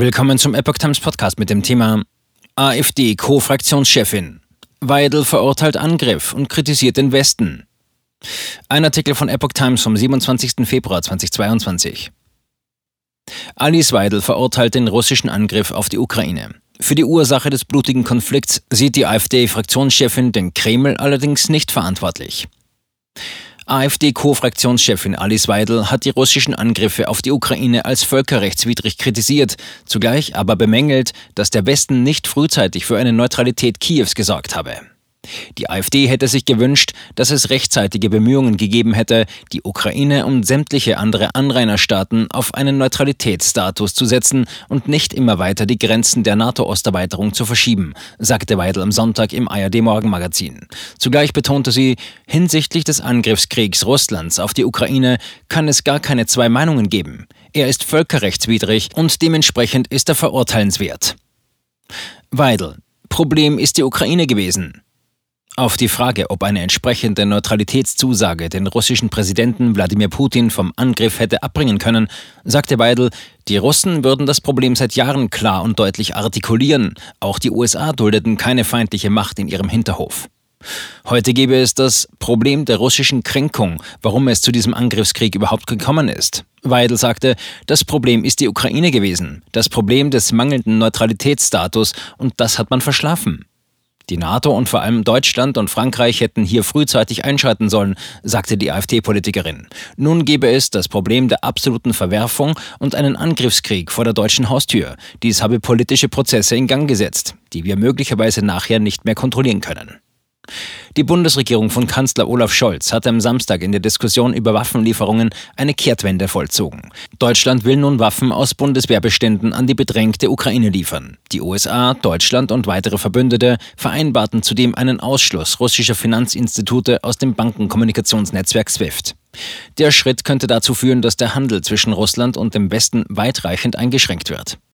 Willkommen zum Epoch Times Podcast mit dem Thema AfD Co-Fraktionschefin. Weidel verurteilt Angriff und kritisiert den Westen. Ein Artikel von Epoch Times vom 27. Februar 2022. Alice Weidel verurteilt den russischen Angriff auf die Ukraine. Für die Ursache des blutigen Konflikts sieht die AfD-Fraktionschefin den Kreml allerdings nicht verantwortlich. AfD-Co-Fraktionschefin Alice Weidel hat die russischen Angriffe auf die Ukraine als völkerrechtswidrig kritisiert, zugleich aber bemängelt, dass der Westen nicht frühzeitig für eine Neutralität Kiews gesorgt habe. Die AfD hätte sich gewünscht, dass es rechtzeitige Bemühungen gegeben hätte, die Ukraine und sämtliche andere Anrainerstaaten auf einen Neutralitätsstatus zu setzen und nicht immer weiter die Grenzen der NATO-Osterweiterung zu verschieben, sagte Weidel am Sonntag im ARD Morgenmagazin. Zugleich betonte sie, hinsichtlich des Angriffskriegs Russlands auf die Ukraine kann es gar keine zwei Meinungen geben. Er ist völkerrechtswidrig und dementsprechend ist er verurteilenswert. Weidel. Problem ist die Ukraine gewesen. Auf die Frage, ob eine entsprechende Neutralitätszusage den russischen Präsidenten Wladimir Putin vom Angriff hätte abbringen können, sagte Weidel, die Russen würden das Problem seit Jahren klar und deutlich artikulieren. Auch die USA duldeten keine feindliche Macht in ihrem Hinterhof. Heute gäbe es das Problem der russischen Kränkung, warum es zu diesem Angriffskrieg überhaupt gekommen ist. Weidel sagte, das Problem ist die Ukraine gewesen, das Problem des mangelnden Neutralitätsstatus, und das hat man verschlafen. Die NATO und vor allem Deutschland und Frankreich hätten hier frühzeitig einschreiten sollen, sagte die AfD-Politikerin. Nun gebe es das Problem der absoluten Verwerfung und einen Angriffskrieg vor der deutschen Haustür. Dies habe politische Prozesse in Gang gesetzt, die wir möglicherweise nachher nicht mehr kontrollieren können. Die Bundesregierung von Kanzler Olaf Scholz hat am Samstag in der Diskussion über Waffenlieferungen eine Kehrtwende vollzogen. Deutschland will nun Waffen aus Bundeswehrbeständen an die bedrängte Ukraine liefern. Die USA, Deutschland und weitere Verbündete vereinbarten zudem einen Ausschluss russischer Finanzinstitute aus dem Bankenkommunikationsnetzwerk SWIFT. Der Schritt könnte dazu führen, dass der Handel zwischen Russland und dem Westen weitreichend eingeschränkt wird.